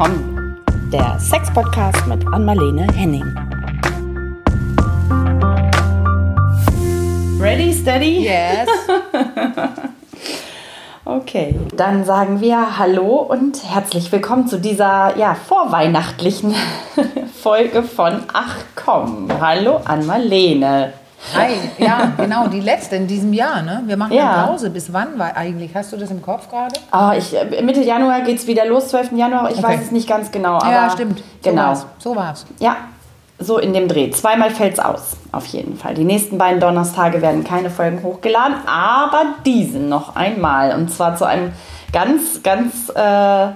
willkommen. Der Sex-Podcast mit Anmalene Henning. Ready, steady? Yes. Okay, dann sagen wir Hallo und herzlich willkommen zu dieser ja, vorweihnachtlichen Folge von Ach komm. Hallo an Marlene. Hi, ja, genau, die letzte in diesem Jahr, ne? Wir machen Ja. eine Pause. Bis wann war eigentlich? Hast du das im Kopf gerade? Ah, ich, äh, Mitte Januar geht es wieder los, 12. Januar. Ich Okay. weiß es nicht ganz genau. Aber ja, stimmt. So Genau. war's. So war's. Ja, so in dem Dreh. Zweimal fällt es aus, auf jeden Fall. Die nächsten beiden Donnerstage werden keine Folgen hochgeladen, aber diesen noch einmal. Und zwar zu einem ganz, ganz, äh,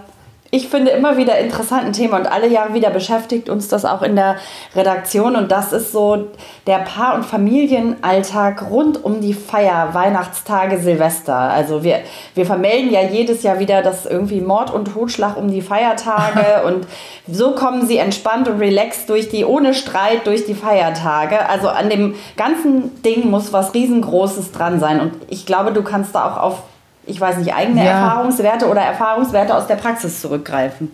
ich finde, immer wieder interessanten Thema. Und alle Jahre wieder beschäftigt uns das auch in der Redaktion. Und das ist so der Paar- und Familienalltag rund um die Feier, Weihnachtstage, Silvester. Also wir, wir vermelden ja jedes Jahr wieder, dass irgendwie Mord und Totschlag um die Feiertage und so kommen sie entspannt und relaxed durch die, ohne Streit durch die Feiertage. Also an dem ganzen Ding muss was riesengroßes dran sein. Und ich glaube, du kannst da auch auf, ich weiß nicht, eigene Ja. Erfahrungswerte oder Erfahrungswerte aus der Praxis zurückgreifen.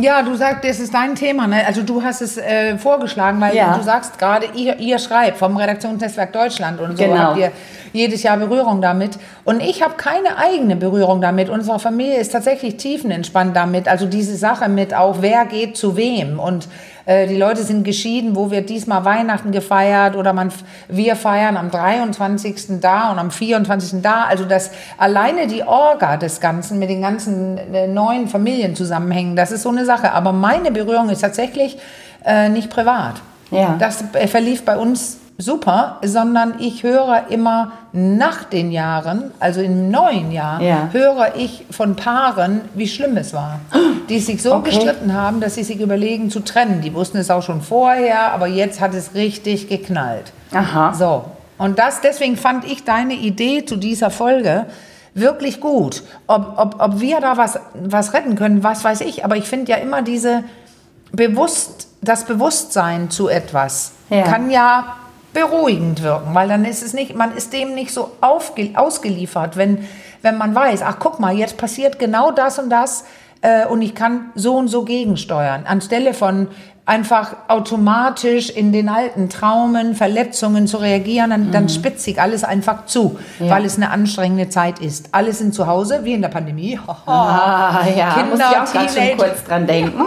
Ja, du sagst, das ist dein Thema, ne? Also du hast es äh, vorgeschlagen, weil Ja. du sagst gerade, ihr, ihr schreibt vom Redaktionsnetzwerk Deutschland und so Genau. habt ihr jedes Jahr Berührung damit. Und ich habe keine eigene Berührung damit. Unsere Familie ist tatsächlich tiefenentspannt damit. Also diese Sache mit auch, wer geht zu wem. Und äh, die Leute sind geschieden, wo wird diesmal Weihnachten gefeiert oder man, wir feiern am 23. da und am 24. da. Also das alleine die Orga des Ganzen mit den ganzen äh, neuen Familienzusammenhängen, das ist so eine Sache. Aber meine Berührung ist tatsächlich äh, nicht privat. Ja. Das äh, verlief bei uns super, sondern ich höre immer nach den Jahren, also im neuen Jahr, Ja. höre ich von Paaren, wie schlimm es war. Die sich so Okay. gestritten haben, dass sie sich überlegen zu trennen. Die wussten es auch schon vorher, aber jetzt hat es richtig geknallt. Aha. So. Und das, deswegen fand ich deine Idee zu dieser Folge wirklich gut. Ob, ob, ob wir da was, was retten können, was weiß ich. Aber ich finde ja immer diese bewusst, das Bewusstsein zu etwas Ja. kann ja beruhigend wirken, weil dann ist es nicht, man ist dem nicht so aufge, ausgeliefert, wenn, wenn man weiß, ach guck mal, jetzt passiert genau das und das äh, und ich kann so und so gegensteuern. Anstelle von einfach automatisch in den alten Traumen, Verletzungen zu reagieren, dann, dann spitzt sich alles einfach zu, Ja. weil es eine anstrengende Zeit ist. Alle sind zu Hause, wie in der Pandemie. Ah, ja, Kinder, muss ich auch Teenager. kurz dran denken.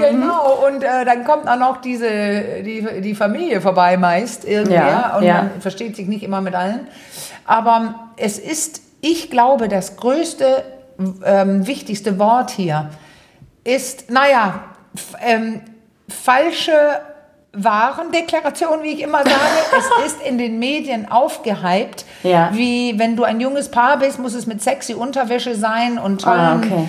Genau, und äh, dann kommt auch noch diese, die, die Familie vorbei meist irgendwer Ja, und ja. man versteht sich nicht immer mit allen. Aber es ist, ich glaube, das größte, ähm, wichtigste Wort hier ist, naja, ähm, falsche Warendeklaration, wie ich immer sage. es ist in den Medien aufgehypt, Ja. wie wenn du ein junges Paar bist, muss es mit sexy Unterwäsche sein und tollen Ah, okay.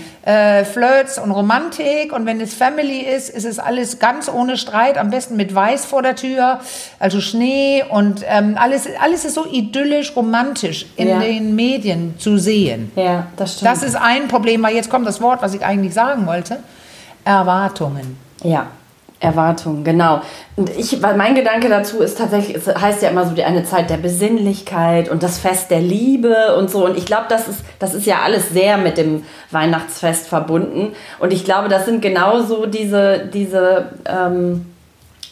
äh, Flirts und Romantik. Und wenn es Family ist, ist es alles ganz ohne Streit, am besten mit Weiß vor der Tür, also Schnee und ähm, alles, alles ist so idyllisch, romantisch in Ja. den Medien zu sehen. Ja, das stimmt. Das ist ein Problem, weil jetzt kommt das Wort, was ich eigentlich sagen wollte. Erwartungen. Ja, Erwartungen, genau. Und ich, weil mein Gedanke dazu ist tatsächlich, es heißt ja immer so die eine Zeit der Besinnlichkeit und das Fest der Liebe und so. Und ich glaube, das ist, das ist ja alles sehr mit dem Weihnachtsfest verbunden. Und ich glaube, das sind genauso diese, diese ähm,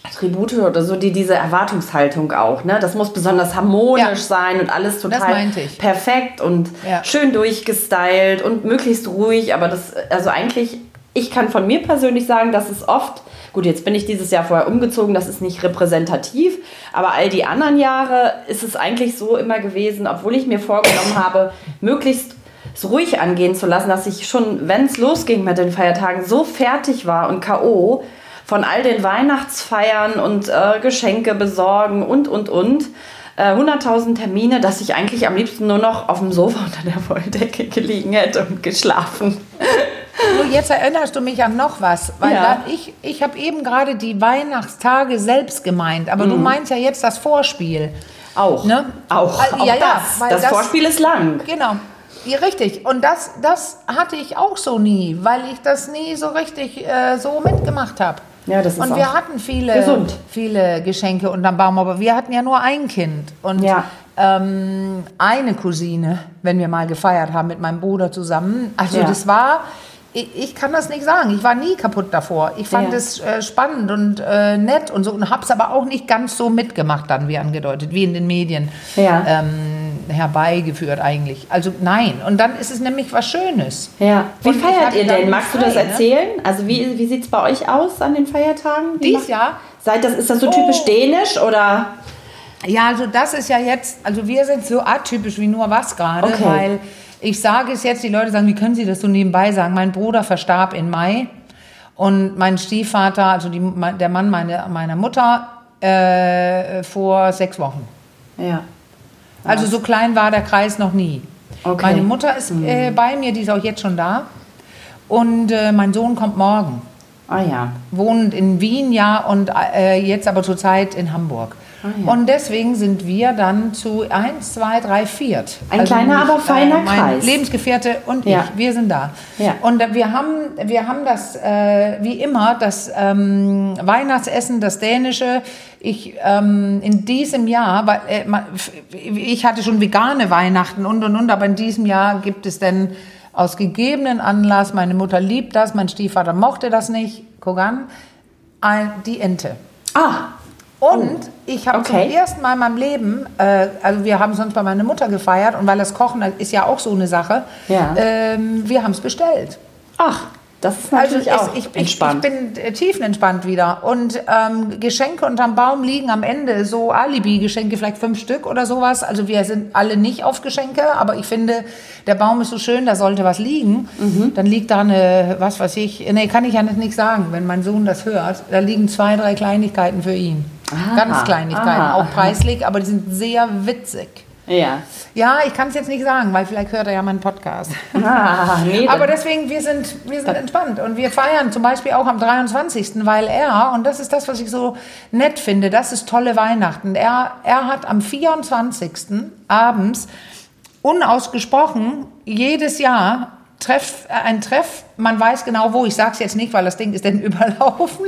Attribute oder so, die diese Erwartungshaltung auch, ne? Das muss besonders harmonisch Ja. sein und alles total perfekt und Ja. schön durchgestylt und möglichst ruhig. Aber das, also eigentlich, ich kann von mir persönlich sagen, dass es oft, gut, jetzt bin ich dieses Jahr vorher umgezogen, das ist nicht repräsentativ, aber all die anderen Jahre ist es eigentlich so immer gewesen, obwohl ich mir vorgenommen habe, möglichst so ruhig angehen zu lassen, dass ich schon, wenn es losging mit den Feiertagen, so fertig war und K.O. von all den Weihnachtsfeiern und äh, Geschenke besorgen und, und, und. Äh, 100.000 Termine, dass ich eigentlich am liebsten nur noch auf dem Sofa unter der Wolldecke gelegen hätte und geschlafen. Nur jetzt erinnerst du mich an noch was, weil Ja. da, ich, ich habe eben gerade die Weihnachtstage selbst gemeint, aber du meinst ja jetzt das Vorspiel. Auch. Ne? Auch, Ah, auch ja, ja, das. weil das. das- Vorspiel ist lang. Genau. Ja, richtig. Und das, das hatte ich auch so nie, weil ich das nie so richtig äh, so mitgemacht habe. Ja, das ist Und wir hatten viele, gesund. viele Geschenke unterm Baum, aber wir hatten ja nur ein Kind. Und Ja. ähm, eine Cousine, wenn wir mal gefeiert haben mit meinem Bruder zusammen. Also Ja. das war ich, ich kann das nicht sagen. Ich war nie kaputt davor. Ich fand Ja. es äh, spannend und äh, nett und so und habe es aber auch nicht ganz so mitgemacht dann, wie angedeutet, wie in den Medien Ja. ähm, herbeigeführt eigentlich. Also nein. Und dann ist es nämlich was Schönes. Ja. Wie Und feiert ihr denn? Magst du das frei, ne? erzählen? Also wie, wie sieht es bei euch aus an den Feiertagen? Wie Dies Jahr? Seid das, ist das so typisch Oh. dänisch oder? Ja, also das ist ja jetzt, also wir sind so atypisch wie nur was gerade, Okay. weil ich sage es jetzt, die Leute sagen, wie können Sie das so nebenbei sagen? Mein Bruder verstarb im Mai und mein Stiefvater, also die, der Mann meine, meiner Mutter, äh, vor sechs Wochen. Ja. Also so klein war der Kreis noch nie. Okay. Meine Mutter ist äh, bei mir, die ist auch jetzt schon da. Und äh, mein Sohn kommt morgen. Ah ja. Wohnt in Wien, ja, und äh, jetzt aber zurzeit in Hamburg. Ah, ja. Und deswegen sind wir dann zu eins, zwei, drei, viert. Ein kleiner, aber feiner mein Kreis. Lebensgefährte und Ja. ich, wir sind da. Ja. Und äh, wir haben, wir haben das, äh, wie immer, das ähm, Weihnachtsessen, das dänische. Ich ähm, in diesem Jahr, weil äh, ich hatte schon vegane Weihnachten und und und, aber in diesem Jahr gibt es denn aus gegebenen Anlass, meine Mutter liebt das, mein Stiefvater mochte das nicht, Kogan, ein, die Ente. Ah, Und ich habe Okay. zum ersten Mal in meinem Leben, äh, also wir haben sonst bei meiner Mutter gefeiert und weil das Kochen ist ja auch so eine Sache, Ja. ähm, wir haben es bestellt. ach, das ist Also natürlich es, auch ich, ich, ich entspannt. bin äh, tiefenentspannt wieder. Und ähm, Geschenke unterm Baum liegen am Ende, so Alibi-Geschenke, vielleicht fünf Stück oder sowas. Also wir sind alle nicht auf Geschenke, aber ich finde, der Baum ist so schön, da sollte was liegen. Mhm. Dann liegt da eine, was weiß ich, nee, kann ich ja nicht sagen, wenn mein Sohn das hört. Da liegen zwei, drei Kleinigkeiten für ihn. Aha, Ganz Kleinigkeiten, aha, auch aha. preislich, aber die sind sehr witzig. ja. Ja, ich kann es jetzt nicht sagen, weil vielleicht hört er ja meinen Podcast. Ah, nee, Aber deswegen, wir sind, wir sind entspannt und wir feiern zum Beispiel auch am 23., weil er, und das ist das, was ich so nett finde, das ist tolle Weihnachten, er, er hat am 24. abends unausgesprochen jedes Jahr Treff, äh, ein Treff, man weiß genau wo, ich sage es jetzt nicht, weil das Ding ist denn überlaufen.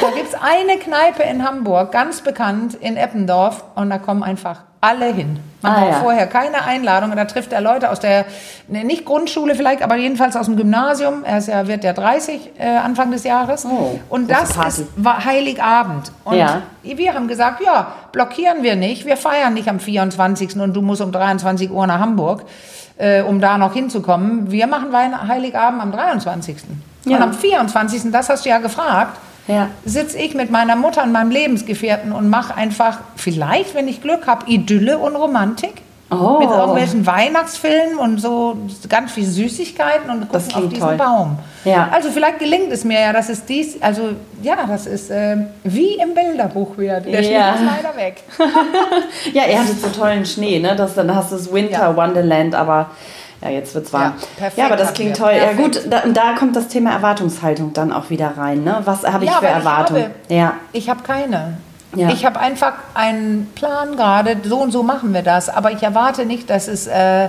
Da gibt es eine Kneipe in Hamburg, ganz bekannt, in Eppendorf und da kommen einfach alle hin. Man Ah, braucht ja. vorher keine Einladung und da trifft er Leute aus der, ne, nicht Grundschule vielleicht, aber jedenfalls aus dem Gymnasium. Er ist ja, wird ja 30 äh, Anfang des Jahres. Oh, und das Party. ist war Heiligabend. Und Ja. wir haben gesagt, ja, blockieren wir nicht. Wir feiern nicht am 24. und du musst um 23 Uhr nach Hamburg, äh, um da noch hinzukommen. Wir machen Weihn- Heiligabend am 23. Ja. Und am 24., das hast du ja gefragt, Ja. sitze ich mit meiner Mutter und meinem Lebensgefährten und mache einfach, vielleicht, wenn ich Glück habe, Idylle und Romantik. Oh. Mit irgendwelchen Weihnachtsfilmen und so ganz viel Süßigkeiten und gucken auf diesen toll. Baum. Ja. Also vielleicht gelingt es mir ja, dass es dies, also ja, das ist äh, wie im Bilderbuch wieder. Der Ja. Schnee ist leider weg. Ja, ihr hattet so tollen Schnee, ne? Das, dann hast du das Winter Ja. Wonderland, aber ja, jetzt wird's warm. Ja, perfekt Ja, aber das klingt toll. Ja, Perfekt. gut, da, da kommt das Thema Erwartungshaltung dann auch wieder rein, ne? Was habe ich Ja, für Erwartungen? Ja. Ich habe keine. Ja. Ich habe einfach einen Plan gerade, so und so machen wir das. Aber ich erwarte nicht, dass es äh,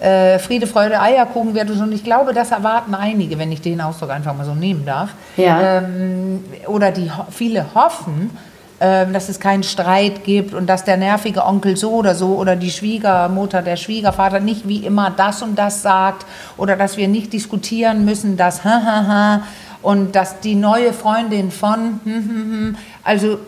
äh, Friede, Freude, Eierkuchen wird. Und ich glaube, das erwarten einige, wenn ich den Ausdruck einfach mal so nehmen darf. Ja. Ähm, oder die viele hoffen, dass es keinen Streit gibt und dass der nervige Onkel so oder so oder die Schwiegermutter, der Schwiegervater nicht wie immer das und das sagt oder dass wir nicht diskutieren müssen, dass ha, ha, ha, und dass die neue Freundin von hm, hm, hm, also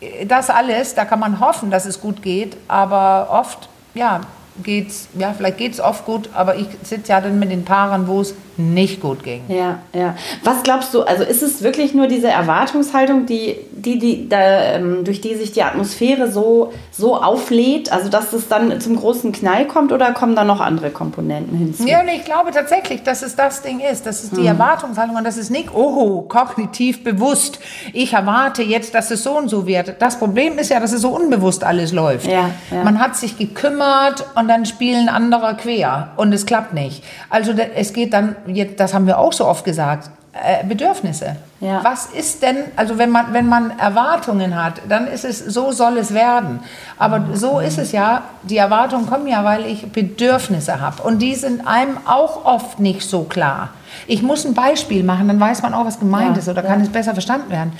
äh, das alles, da kann man hoffen, dass es gut geht, aber oft, ja, geht's, ja, vielleicht geht es oft gut, aber ich sitze ja dann mit den Paaren, wo es nicht gut ging. Ja, ja. Was glaubst du, also ist es wirklich nur diese Erwartungshaltung, die, die, die, da, ähm, durch die sich die Atmosphäre so, so auflädt, also dass es dann zum großen Knall kommt oder kommen da noch andere Komponenten hinzu? Ja, und ich glaube tatsächlich, dass es das Ding ist. Das ist die Erwartungshaltung und das ist nicht, oh, kognitiv bewusst. Ich erwarte jetzt, dass es so und so wird. Das Problem ist ja, dass es so unbewusst alles läuft. Ja, ja. Man hat sich gekümmert und dann spielen andere quer und es klappt nicht. Also es geht dann, das haben wir auch so oft gesagt, äh, Bedürfnisse. Ja. Was ist denn, also wenn man, wenn man Erwartungen hat, dann ist es, so soll es werden. Aber so ist es ja, die Erwartungen kommen ja, weil ich Bedürfnisse habe. Und die sind einem auch oft nicht so klar. Ich muss ein Beispiel machen, dann weiß man auch, was gemeint Ja, ist oder kann es besser verstanden werden.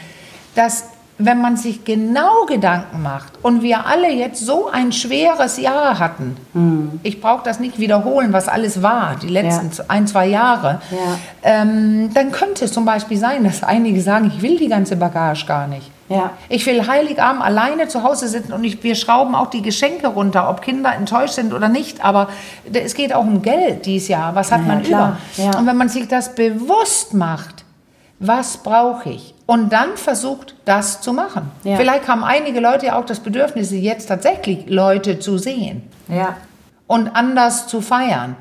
Dass wenn man sich genau Gedanken macht und wir alle jetzt so ein schweres Jahr hatten, Hm. ich brauche das nicht wiederholen, was alles war, die letzten Ja. ein, zwei Jahre, Ja. ähm, dann könnte es zum Beispiel sein, dass einige sagen, ich will die ganze Bagage gar nicht. Ja. Ich will Heiligabend alleine zu Hause sitzen und ich, wir schrauben auch die Geschenke runter, ob Kinder enttäuscht sind oder nicht. Aber es geht auch um Geld dieses Jahr. Was hat man klar. über? Und wenn man sich das bewusst macht, was brauche ich? Und dann versucht, das zu machen. Ja. Vielleicht haben einige Leute ja auch das Bedürfnis, jetzt tatsächlich Leute zu sehen Ja. und anders zu feiern.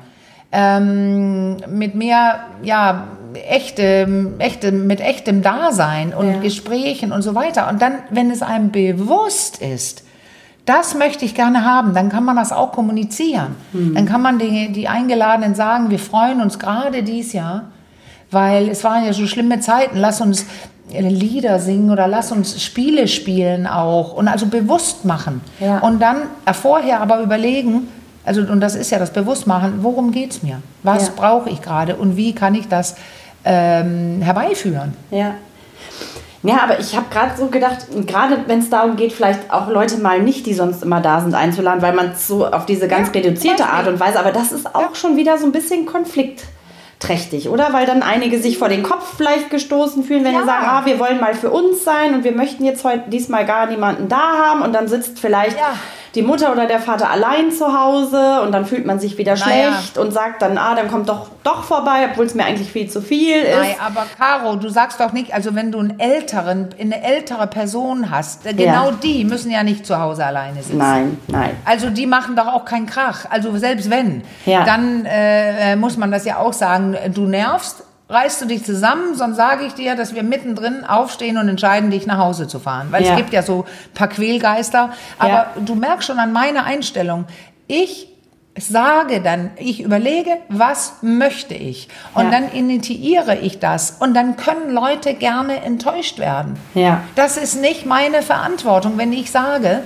Ähm, mit mehr, ja, echtem, echtem, mit echtem Dasein und Ja. Gesprächen und so weiter. Und dann, wenn es einem bewusst ist, das möchte ich gerne haben, dann kann man das auch kommunizieren. Dann kann man die, die Eingeladenen sagen, wir freuen uns gerade dieses Jahr, weil es waren ja so schlimme Zeiten, lass uns Lieder singen oder lass uns Spiele spielen auch und also bewusst machen. Ja. Und dann äh, vorher aber überlegen, also und das ist ja das Bewusstmachen, worum geht es mir? Was Ja. brauche ich gerade und wie kann ich das ähm, herbeiführen? Ja. Ja, aber ich habe gerade so gedacht, gerade wenn es darum geht, vielleicht auch Leute mal nicht, die sonst immer da sind, einzuladen, weil man es so auf diese ganz Ja, reduzierte. Art und Weise, aber das ist auch schon wieder so ein bisschen konfliktträchtig, oder? Weil dann einige sich vor den Kopf vielleicht gestoßen fühlen, wenn Ja. sie sagen, ah, wir wollen mal für uns sein und wir möchten jetzt heute diesmal gar niemanden da haben und dann sitzt vielleicht Ja. Die Mutter oder der Vater allein zu Hause und dann fühlt man sich wieder Naja. schlecht und sagt dann, ah, dann kommt doch doch vorbei, obwohl es mir eigentlich viel zu viel ist. Nein, aber Caro, du sagst doch nicht, also wenn du einen älteren, eine ältere Person hast, äh, genau Ja. die müssen ja nicht zu Hause alleine sitzen. Nein, nein. Also die machen doch auch keinen Krach. Also selbst wenn, Ja. dann äh, äh, muss man das ja auch sagen, du nervst, reißt du dich zusammen, sonst sage ich dir, dass wir mittendrin aufstehen und entscheiden, dich nach Hause zu fahren. Weil Ja. es gibt ja so ein paar Quälgeister. Aber Ja. du merkst schon an meiner Einstellung, ich sage dann, ich überlege, was möchte ich? Und Ja. dann initiiere ich das. Und dann können Leute gerne enttäuscht werden. Ja. Das ist nicht meine Verantwortung, wenn ich sage,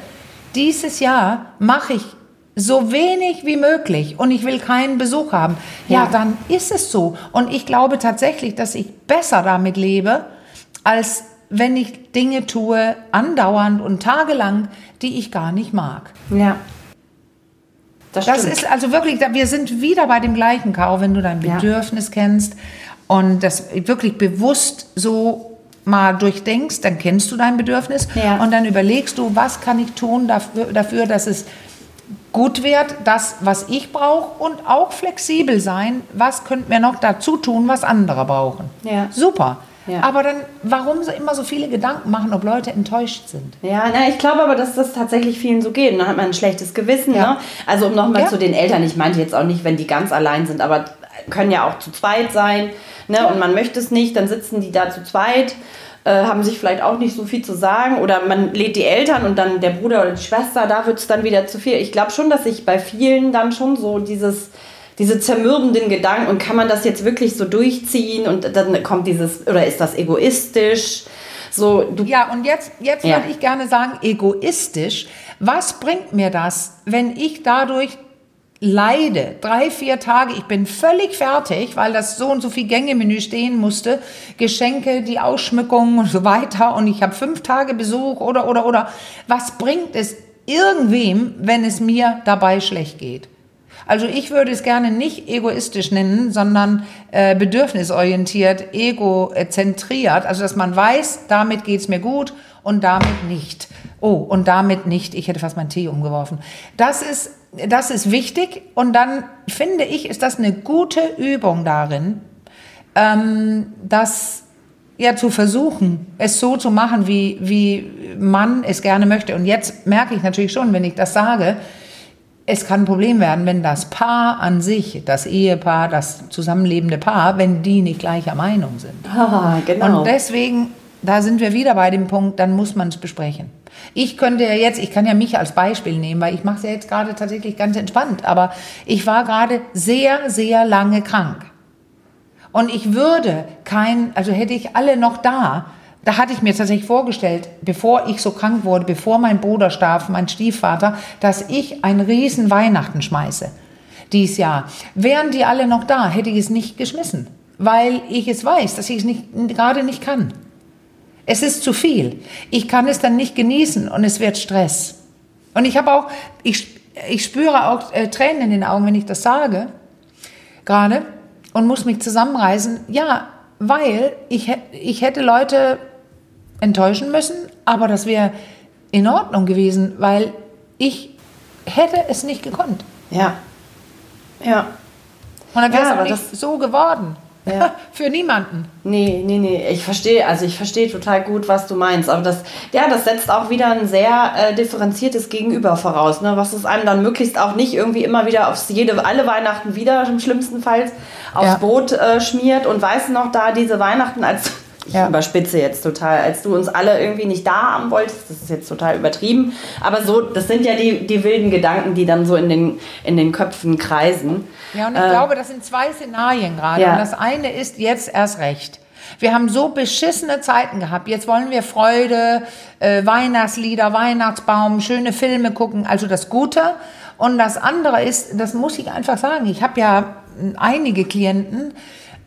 dieses Jahr mache ich so wenig wie möglich und ich will keinen Besuch haben. Ja, Ja. dann ist es so. Und ich glaube tatsächlich, dass ich besser damit lebe, als wenn ich Dinge tue, andauernd und tagelang, die ich gar nicht mag. Ja. Das, Das stimmt. ist also wirklich, wir sind wieder bei dem gleichen, Caro, wenn du dein Ja. Bedürfnis kennst und das wirklich bewusst so mal durchdenkst, dann kennst du dein Bedürfnis Ja. und dann überlegst du, was kann ich tun dafür, dafür dass es gut wird, das, was ich brauche und auch flexibel sein, was könnten wir noch dazu tun, was andere brauchen. Ja. Super. Ja. Aber dann, warum so immer so viele Gedanken machen, ob Leute enttäuscht sind? Ja, na, ich glaube aber, dass das tatsächlich vielen so geht. Und dann hat man ein schlechtes Gewissen. Ja. Ne? Also um nochmal Ja. zu den Eltern, ich meinte jetzt auch nicht, wenn die ganz allein sind, aber können ja auch zu zweit sein. Ne? Und man möchte es nicht, dann sitzen die da zu zweit, äh, haben sich vielleicht auch nicht so viel zu sagen. Oder man lädt die Eltern und dann der Bruder oder die Schwester, da wird es dann wieder zu viel. Ich glaube schon, dass sich bei vielen dann schon so dieses diese zermürbenden Gedanken und kann man das jetzt wirklich so durchziehen und dann kommt dieses oder ist das egoistisch so du Ja, und jetzt, jetzt Ja. würde ich gerne sagen, egoistisch. Was bringt mir das, wenn ich dadurch leide, drei, vier Tage, ich bin völlig fertig, weil das so und so viel Gängemenü stehen musste, Geschenke, die Ausschmückung und so weiter und ich habe fünf Tage Besuch oder, oder, oder. Was bringt es irgendwem, wenn es mir dabei schlecht geht? Also ich würde es gerne nicht egoistisch nennen, sondern äh, bedürfnisorientiert, egozentriert. Also dass man weiß, damit geht's mir gut und damit nicht. Oh, und damit nicht. Ich hätte fast meinen Tee umgeworfen. Das ist, das ist wichtig und dann finde ich, ist das eine gute Übung darin, ähm, das ja zu versuchen, es so zu machen, wie, wie man es gerne möchte. Und jetzt merke ich natürlich schon, wenn ich das sage, es kann ein Problem werden, wenn das Paar an sich, das Ehepaar, das zusammenlebende Paar, wenn die nicht gleicher Meinung sind. ah, genau Und deswegen, da sind wir wieder bei dem Punkt, dann muss man es besprechen. Ich könnte ja jetzt, ich kann ja mich als Beispiel nehmen, weil ich mache es ja jetzt gerade tatsächlich ganz entspannt, aber ich war gerade sehr, sehr lange krank. Und ich würde kein, also hätte ich alle noch da, da hatte ich mir tatsächlich vorgestellt, bevor ich so krank wurde, bevor mein Bruder starb, mein Stiefvater, dass ich ein riesen Weihnachten schmeiße dieses Jahr. Wären die alle noch da, hätte ich es nicht geschmissen, weil ich es weiß, dass ich es nicht, gerade nicht kann. Es ist zu viel. Ich kann es dann nicht genießen und es wird Stress. Und ich habe auch, ich, ich spüre auch äh, Tränen in den Augen, wenn ich das sage, gerade, und muss mich zusammenreißen. Ja, weil ich, ich hätte Leute enttäuschen müssen, aber das wäre in Ordnung gewesen, weil ich hätte es nicht gekonnt. Ja. Ja. Und dann wäre Ja, es aber auch nicht das- so geworden. Ja. Für niemanden. Nee, nee, nee. Ich verstehe, also ich verstehe total gut, was du meinst. Aber das, ja, das setzt auch wieder ein sehr äh, differenziertes Gegenüber voraus, ne? Was es einem dann möglichst auch nicht irgendwie immer wieder aufs jede, alle Weihnachten wieder, im schlimmsten Fall, aufs Ja. Brot äh, schmiert und weißt du noch da diese Weihnachten als ich Ja. überspitze jetzt total, als du uns alle irgendwie nicht da haben wolltest, das ist jetzt total übertrieben, aber so, das sind ja die, die wilden Gedanken, die dann so in den, in den Köpfen kreisen. Ja, und ich Äh, glaube, das sind zwei Szenarien gerade. Ja. Und das eine ist jetzt erst recht. Wir haben so beschissene Zeiten gehabt. Jetzt wollen wir Freude, äh, Weihnachtslieder, Weihnachtsbaum, schöne Filme gucken, also das Gute. Und das andere ist, das muss ich einfach sagen, ich habe ja äh, einige Klienten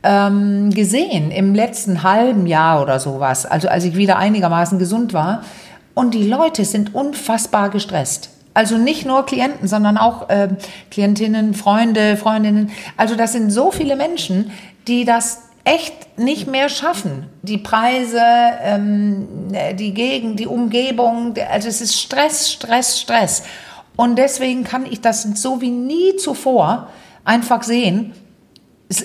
ähm, gesehen im letzten halben Jahr oder sowas, also als ich wieder einigermaßen gesund war. Und die Leute sind unfassbar gestresst. Also nicht nur Klienten, sondern auch ähm, Klientinnen, Freunde, Freundinnen. Also das sind so viele Menschen, die das echt nicht mehr schaffen. Die Preise, ähm, die Gegend, die Umgebung, also es ist Stress, Stress, Stress. Und deswegen kann ich das so wie nie zuvor einfach sehen.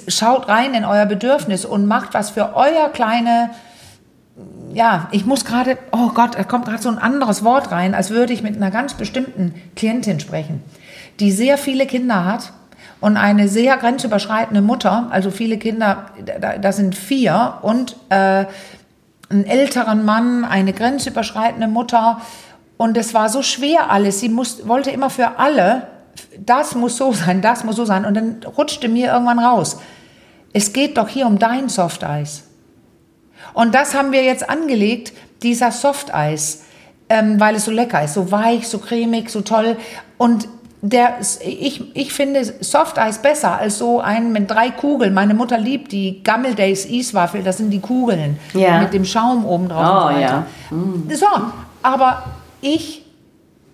Schaut rein in euer Bedürfnis und macht was für euer kleine ja, ich muss gerade, oh Gott, da kommt gerade so ein anderes Wort rein, als würde ich mit einer ganz bestimmten Klientin sprechen, die sehr viele Kinder hat und eine sehr grenzüberschreitende Mutter, also viele Kinder, da, da sind vier und äh, einen älteren Mann, eine grenzüberschreitende Mutter und es war so schwer alles. Sie muss, wollte immer für alle, das muss so sein, das muss so sein und dann rutschte mir irgendwann raus. Es geht doch hier um dein Softeis. Und das haben wir jetzt angelegt, dieser Softeis, ähm, weil es so lecker ist, so weich, so cremig, so toll. Und der, ich, ich finde Softeis besser als so einen mit drei Kugeln. Meine Mutter liebt die Gummel Days Eiswaffel, das sind die Kugeln Ja. mit dem Schaum oben drauf Oh, und so ja. weiter. So, aber ich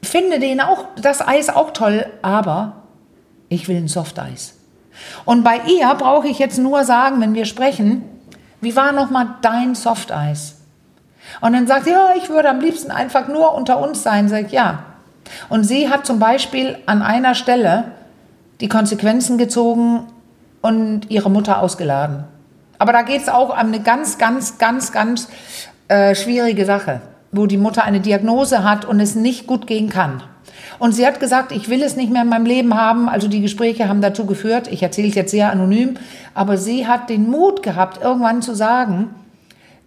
finde den auch, das Eis auch toll, aber ich will ein Softeis. Und bei ihr brauche ich jetzt nur sagen, wenn wir sprechen, wie war nochmal dein Softeis? Und dann sagt sie, ja, ich würde am liebsten einfach nur unter uns sein. Sag ich, ja. Und sie hat zum Beispiel an einer Stelle die Konsequenzen gezogen und ihre Mutter ausgeladen. Aber da geht es auch um eine ganz, ganz, ganz, ganz äh, schwierige Sache, wo die Mutter eine Diagnose hat und es nicht gut gehen kann. Und sie hat gesagt, ich will es nicht mehr in meinem Leben haben. Also die Gespräche haben dazu geführt. Ich erzähle es jetzt sehr anonym. Aber sie hat den Mut gehabt, irgendwann zu sagen,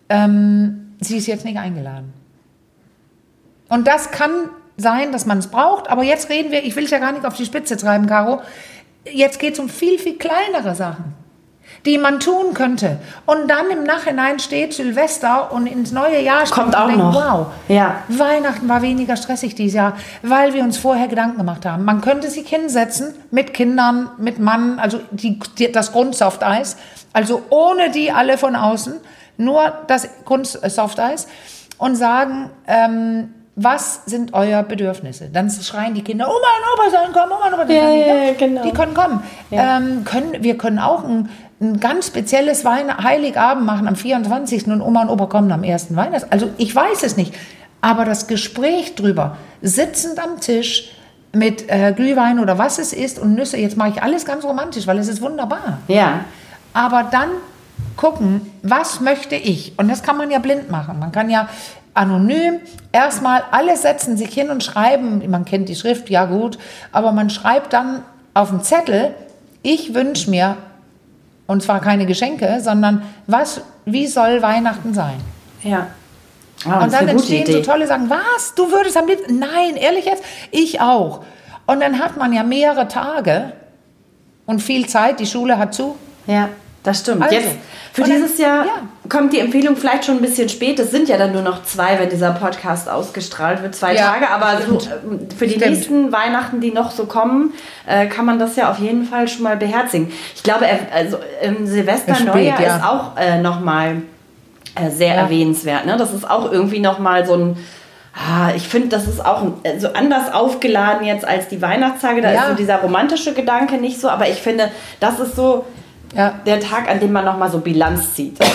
ähm, sie ist jetzt nicht eingeladen. Und das kann sein, dass man es braucht. Aber jetzt reden wir, ich will es ja gar nicht auf die Spitze treiben, Caro. Jetzt geht es um viel, viel kleinere Sachen, die man tun könnte. Und dann im Nachhinein steht Silvester und ins neue Jahr steht Kommt auch denkt, noch. wow, Ja. Weihnachten war weniger stressig dieses Jahr, weil wir uns vorher Gedanken gemacht haben. Man könnte sich hinsetzen mit Kindern, mit Mann, also die, die, das Grundsofteis, also ohne die alle von außen, nur das Grundsofteis und sagen, ähm, was sind euer Bedürfnisse? Dann schreien die Kinder, Oma und Opa sollen kommen, Oma und Opa sollen Ja, kommen. ja, ja, genau. Die können kommen. Ähm, können, wir können auch ein, ein ganz spezielles Weihn Heiligabend machen am 24. und Oma und Opa kommen am ersten Weihnachts. Also ich weiß es nicht. Aber das Gespräch drüber, sitzend am Tisch mit äh, Glühwein oder was es ist und Nüsse, jetzt mache ich alles ganz romantisch, weil es ist wunderbar. Ja. Aber dann gucken, was möchte ich? Und das kann man ja blind machen. Man kann ja anonym erstmal alle setzen sich hin und schreiben. Man kennt die Schrift, ja gut, aber man schreibt dann auf den Zettel, ich wünsche mir, und zwar keine Geschenke, sondern was, wie soll Weihnachten sein? Ja. Ah, und das ist dann eine gute entstehen Idee. so tolle Sachen. Was? Du würdest am liebsten? Nein, ehrlich jetzt? Ich auch. Und dann hat man ja mehrere Tage und viel Zeit. Die Schule hat zu. Ja, das stimmt. Also, Jetzt für dann- dieses Jahr ja. kommt die Empfehlung vielleicht schon ein bisschen spät. Es sind ja dann nur noch zwei, wenn dieser Podcast ausgestrahlt wird, zwei Ja, Tage. Aber stimmt. ähm, für die Stimmt. nächsten Weihnachten, die noch so kommen, äh, kann man das ja auf jeden Fall schon mal beherzigen. Ich glaube, also ähm, Silvester, Ist spät, Neujahr ja. ist auch äh, noch mal äh, sehr erwähnenswert. Ne? Das ist auch irgendwie nochmal so ein, ah, ich finde, das ist auch äh, so anders aufgeladen jetzt als die Weihnachtstage. Da ist so dieser romantische Gedanke nicht so, aber ich finde, das ist so Ja. der Tag, an dem man nochmal so Bilanz zieht.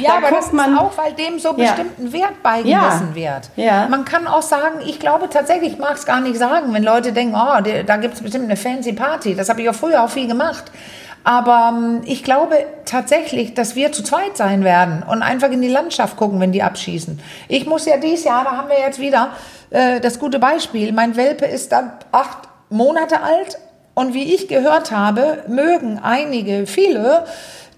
Ja, Da aber das man- ist auch, weil dem so Ja. bestimmten Wert beigemessen wird. Ja. Man kann auch sagen, ich glaube tatsächlich, ich mag es gar nicht sagen, wenn Leute denken, oh, da gibt es bestimmt eine fancy Party. Das habe ich auch früher auch viel gemacht. Aber ähm, ich glaube tatsächlich, dass wir zu zweit sein werden und einfach in die Landschaft gucken, wenn die abschießen. Ich muss ja dieses Jahr, da haben wir jetzt wieder äh, das gute Beispiel. Mein Welpe ist dann acht Monate alt und wie ich gehört habe, mögen einige, viele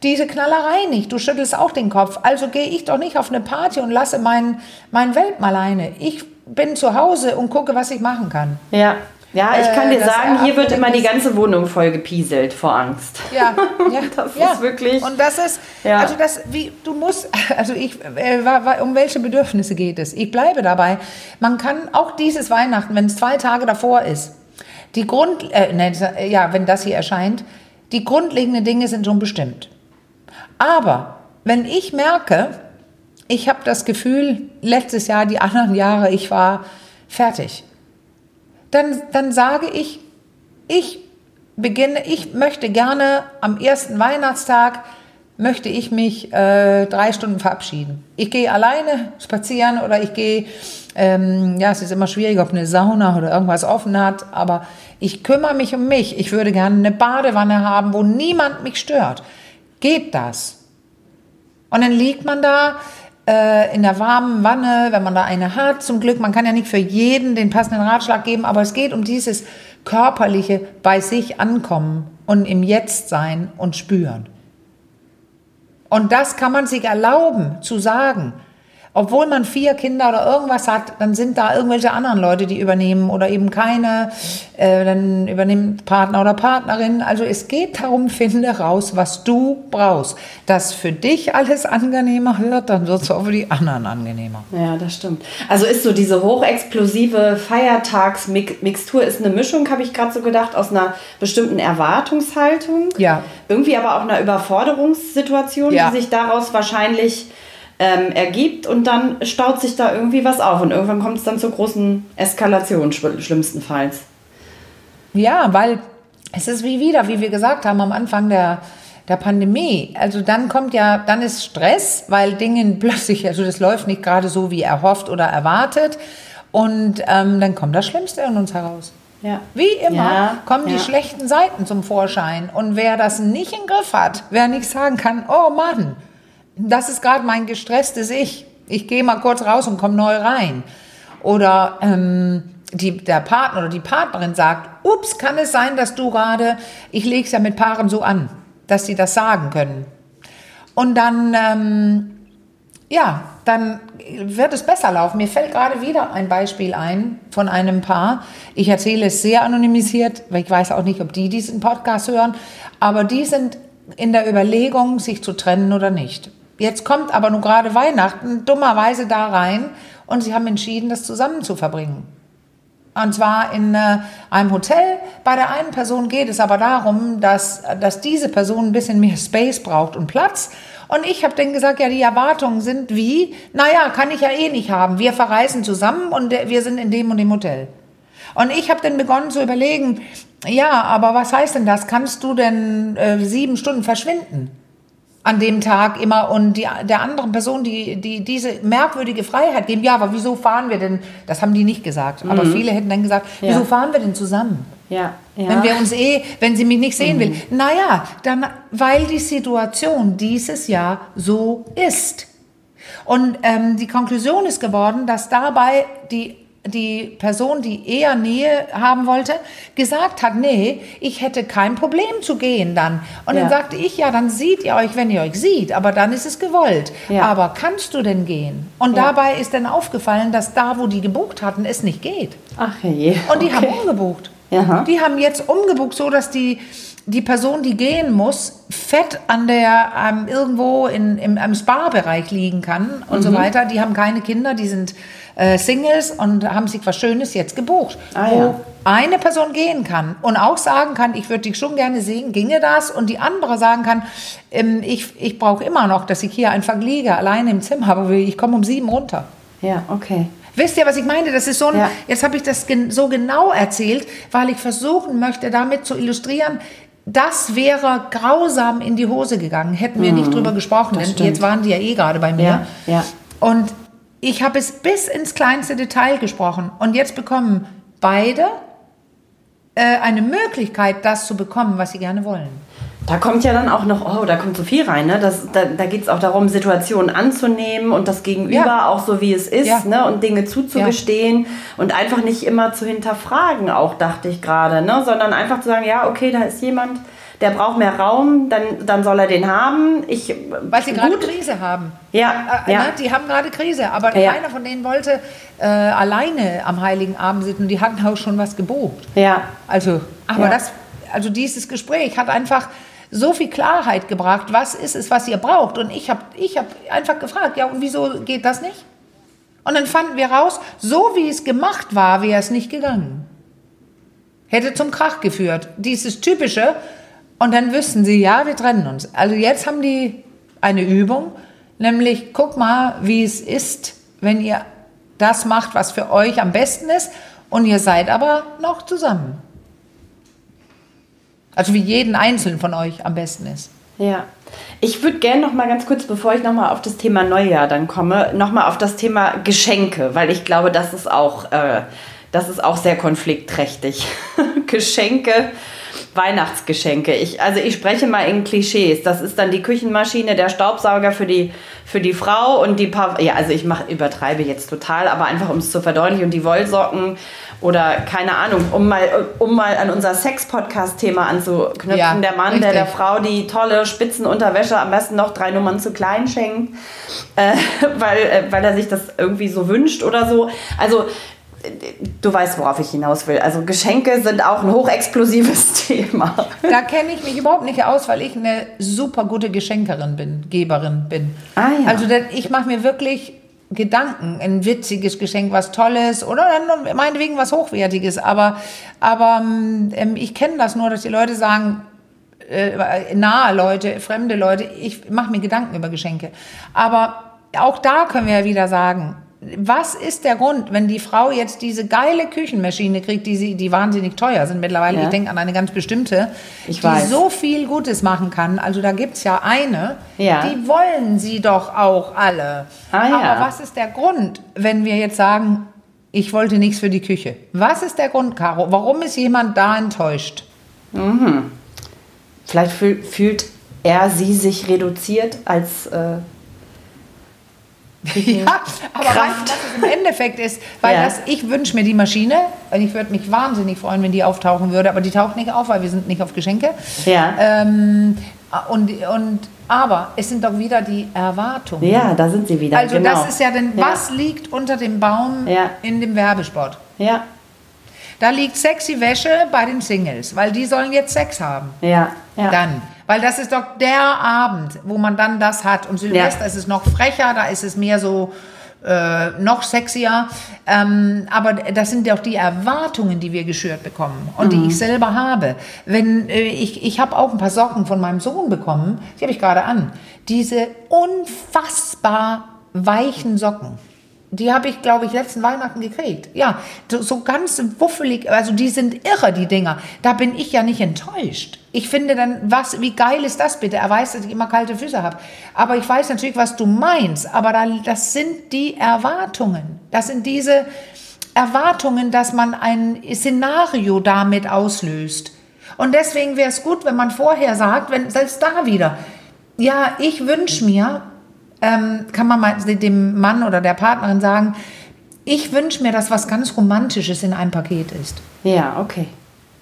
diese Knallerei nicht. Du schüttelst auch den Kopf. Also gehe ich doch nicht auf eine Party und lasse meinen mein Welpen alleine. Ich bin zu Hause und gucke, was ich machen kann. ja. Ja, ich kann Äh, dir das sagen, hier wird immer die ganze Wohnung voll gepieselt vor Angst. Ja, ja Das ja. ist wirklich- Und das ist, Ja. also das, wie, du musst, also ich, äh, um welche Bedürfnisse geht es? Ich bleibe dabei. Man kann auch dieses Weihnachten, wenn es zwei Tage davor ist, die Grund, äh, ne, ja, wenn das hier erscheint, die grundlegenden Dinge sind schon bestimmt. Aber wenn ich merke, ich habe das Gefühl, letztes Jahr, die anderen Jahre, ich war fertig, dann, dann sage ich, ich beginne, ich möchte gerne am ersten Weihnachtstag, möchte ich mich äh, drei Stunden verabschieden. Ich gehe alleine spazieren oder ich gehe, ähm, ja, es ist immer schwierig, ob eine Sauna oder irgendwas offen hat, aber ich kümmere mich um mich. Ich würde gerne eine Badewanne haben, wo niemand mich stört. Geht das? Und dann liegt man da äh, in der warmen Wanne, wenn man da eine hat. Zum Glück, man kann ja nicht für jeden den passenden Ratschlag geben, aber es geht um dieses körperliche bei sich ankommen und im Jetzt sein und spüren. Und das kann man sich erlauben zu sagen. Obwohl man vier Kinder oder irgendwas hat, dann sind da irgendwelche anderen Leute, die übernehmen oder eben keine. Äh, dann übernimmt Partner oder Partnerin. Also es geht darum, finde raus, was du brauchst. Dass für dich alles angenehmer wird, dann wird es auch für die anderen angenehmer. Ja, das stimmt. Also ist so diese hochexplosive Feiertagsmixtur ist eine Mischung, habe ich gerade so gedacht, aus einer bestimmten Erwartungshaltung. Ja. Irgendwie aber auch einer Überforderungssituation, Ja. die sich daraus wahrscheinlich ähm, ergibt und dann staut sich da irgendwie was auf und irgendwann kommt es dann zur großen Eskalation, schlimmstenfalls. Ja, weil es ist wie wieder, wie wir gesagt haben am Anfang der, der Pandemie. Also dann kommt ja, dann ist Stress, weil Dinge plötzlich, also das läuft nicht gerade so wie erhofft oder erwartet. Und ähm, dann kommt das Schlimmste in uns heraus. Ja. Wie immer Ja, kommen die ja. schlechten Seiten zum Vorschein. Und wer das nicht im Griff hat, wer nicht sagen kann, oh Mann, das ist gerade mein gestresstes Ich. Ich gehe mal kurz raus und komme neu rein. Oder ähm, die, der Partner oder die Partnerin sagt, ups, kann es sein, dass du gerade, ich lege es ja mit Paaren so an, dass sie das sagen können. Und dann, ähm, ja, dann wird es besser laufen. Mir fällt gerade wieder ein Beispiel ein von einem Paar. Ich erzähle es sehr anonymisiert, weil ich weiß auch nicht, ob die diesen Podcast hören, aber die sind in der Überlegung, sich zu trennen oder nicht. Jetzt kommt aber nur gerade Weihnachten dummerweise da rein und sie haben entschieden, das zusammen zu verbringen. Und zwar in äh, einem Hotel. Bei der einen Person geht es aber darum, dass, dass diese Person ein bisschen mehr Space braucht und Platz. Und ich habe denen gesagt, ja, die Erwartungen sind wie, naja, kann ich ja eh nicht haben. Wir verreisen zusammen und wir sind in dem und dem Hotel. Und ich habe dann begonnen zu überlegen, ja, aber was heißt denn das? Kannst du denn äh, sieben Stunden verschwinden? An dem Tag immer und die, der anderen Person, die, die diese merkwürdige Freiheit geben. Ja, aber wieso fahren wir denn? Das haben die nicht gesagt. Aber viele hätten dann gesagt, Ja. wieso fahren wir denn zusammen? Ja, ja. Wenn wir uns eh, wenn sie mich nicht sehen will. Naja, dann, weil die Situation dieses Jahr so ist. Und ähm, die Konklusion ist geworden, dass dabei die, die Person, die eher Nähe haben wollte, gesagt hat, nee, ich hätte kein Problem zu gehen dann. Und Ja. dann sagte ich, ja, dann seht ihr euch, wenn ihr euch sieht, aber dann ist es gewollt. Ja. Aber kannst du denn gehen? Und Ja. dabei ist dann aufgefallen, dass da, wo die gebucht hatten, es nicht geht. Ach je. Und die okay. haben umgebucht. Aha. Die haben jetzt umgebucht, so dass die die Person, die gehen muss, fett an der ähm, irgendwo in, im, im Spa-Bereich liegen kann und Mhm. so weiter. Die haben keine Kinder, die sind äh, Singles und haben sich was Schönes jetzt gebucht, Ah, wo ja. eine Person gehen kann und auch sagen kann, ich würde dich schon gerne sehen, ginge das? Und die andere sagen kann, ähm, ich, ich brauche immer noch, dass ich hier einfach liege, alleine im Zimmer, aber ich komme um sieben runter. Ja, okay. Wisst ihr, was ich meine? Das ist so ein, Ja. jetzt habe ich das gen so genau erzählt, weil ich versuchen möchte, damit zu illustrieren, das wäre grausam in die Hose gegangen, hätten wir nicht drüber gesprochen, denn Mhm. stimmt. jetzt waren die ja eh gerade bei mir. Ja, ja. Und ich habe es bis ins kleinste Detail gesprochen. Und jetzt bekommen beide äh, eine Möglichkeit, das zu bekommen, was sie gerne wollen. Da kommt ja dann auch noch, oh, da kommt so viel rein, ne? Das, da da geht es auch darum, Situationen anzunehmen und das Gegenüber Ja. auch so, wie es ist, Ja. ne? Und Dinge zuzugestehen und einfach nicht immer zu hinterfragen, auch dachte ich gerade, ne? Sondern einfach zu sagen, ja, okay, da ist jemand, der braucht mehr Raum, dann, dann soll er den haben. Ich, Weil sie gerade. Krise haben. Ja, Äh, ja. Ne, die haben gerade Krise, aber Ja. keiner von denen wollte äh, alleine am Heiligen Abend sitzen. Die hatten auch schon was gebucht. Ja, Also, aber Ja. das, also dieses Gespräch hat einfach so viel Klarheit gebracht, was ist es, was ihr braucht. Und ich habe ich hab einfach gefragt, ja, und wieso geht das nicht? Und dann fanden wir raus, so wie es gemacht war, wäre es nicht gegangen. Hätte zum Krach geführt. Dieses typische. Und dann wüssten sie, ja, wir trennen uns. Also jetzt haben die eine Übung, nämlich guck mal, wie es ist, wenn ihr das macht, was für euch am besten ist, und ihr seid aber noch zusammen. Also wie jeden einzelnen von euch am besten ist. Ja. Ich würde gerne noch mal ganz kurz, bevor ich noch mal auf das Thema Neujahr dann komme, noch mal auf das Thema Geschenke, weil ich glaube, das ist auch, äh, das ist auch sehr konfliktträchtig. Geschenke, Weihnachtsgeschenke. Ich, also ich spreche mal in Klischees. Das ist dann die Küchenmaschine, der Staubsauger für die, für die Frau und die paar, ja, also ich mach, übertreibe jetzt total, aber einfach um es zu verdeutlichen und die Wollsocken oder keine Ahnung, um mal, um mal an unser Sex-Podcast-Thema anzuknüpfen. Ja, der Mann, der richtig. der Frau die tolle Spitzenunterwäsche am besten noch drei Nummern zu klein schenkt, äh, weil, äh, weil er sich das irgendwie so wünscht oder so. Also du weißt, worauf ich hinaus will. Also Geschenke sind auch ein hochexplosives Thema. Da kenne ich mich überhaupt nicht aus, weil ich eine super gute Geschenkerin bin, Geberin bin. Ah, ja. Also ich mache mir wirklich Gedanken, ein witziges Geschenk, was Tolles oder dann meinetwegen was Hochwertiges. Aber, aber ähm, ich kenne das nur, dass die Leute sagen, äh, nahe Leute, fremde Leute, ich mache mir Gedanken über Geschenke. Aber auch da können wir ja wieder sagen, was ist der Grund, wenn die Frau jetzt diese geile Küchenmaschine kriegt, die, sie, die wahnsinnig teuer sind mittlerweile, Ja. ich denke an eine ganz bestimmte, Ich die weiß. so viel Gutes machen kann. Also da gibt es ja eine, Ja. die wollen sie doch auch alle. Ah, ja. Aber was ist der Grund, wenn wir jetzt sagen, ich wollte nichts für die Küche? Was ist der Grund, Caro? Warum ist jemand da enttäuscht? Vielleicht fühl, fühlt er sie sich reduziert als äh, Ja, aber Kraft. weißt was es im Endeffekt ist? Weil Ja. das, ich wünsche mir die Maschine und ich würde mich wahnsinnig freuen, wenn die auftauchen würde, aber die taucht nicht auf, weil wir sind nicht auf Geschenke. Ja. Ähm, und, und, aber es sind doch wieder die Erwartungen. ja, da sind sie wieder. Also genau. das ist ja denn, Ja. was liegt unter dem Baum Ja. in dem Werbespot? Ja, Da liegt sexy Wäsche bei den Singles, weil die sollen jetzt Sex haben. ja, ja. Dann. Weil das ist doch der Abend, wo man dann das hat. Und Silvester Ja. ist es noch frecher, da ist es mehr so äh, noch sexier. Ähm, aber das sind doch die Erwartungen, die wir geschürt bekommen und Mhm. die ich selber habe. Wenn äh, ich, ich habe auch ein paar Socken von meinem Sohn bekommen, die habe ich gerade an. Diese unfassbar weichen Socken. Die habe ich, glaube ich, letzten Weihnachten gekriegt. Ja, so, so ganz wuffelig, also die sind irre, die Dinger. Da bin ich ja nicht enttäuscht. Ich finde dann, was, wie geil ist das bitte? Er weiß, dass ich immer kalte Füße habe. Aber ich weiß natürlich, was du meinst. Aber da, das sind die Erwartungen. Das sind diese Erwartungen, dass man ein Szenario damit auslöst. Und deswegen wäre es gut, wenn man vorher sagt, wenn selbst da wieder, ja, ich wünsche mir, ähm, kann man mal dem Mann oder der Partnerin sagen, ich wünsche mir, dass was ganz Romantisches in einem Paket ist. ja, okay.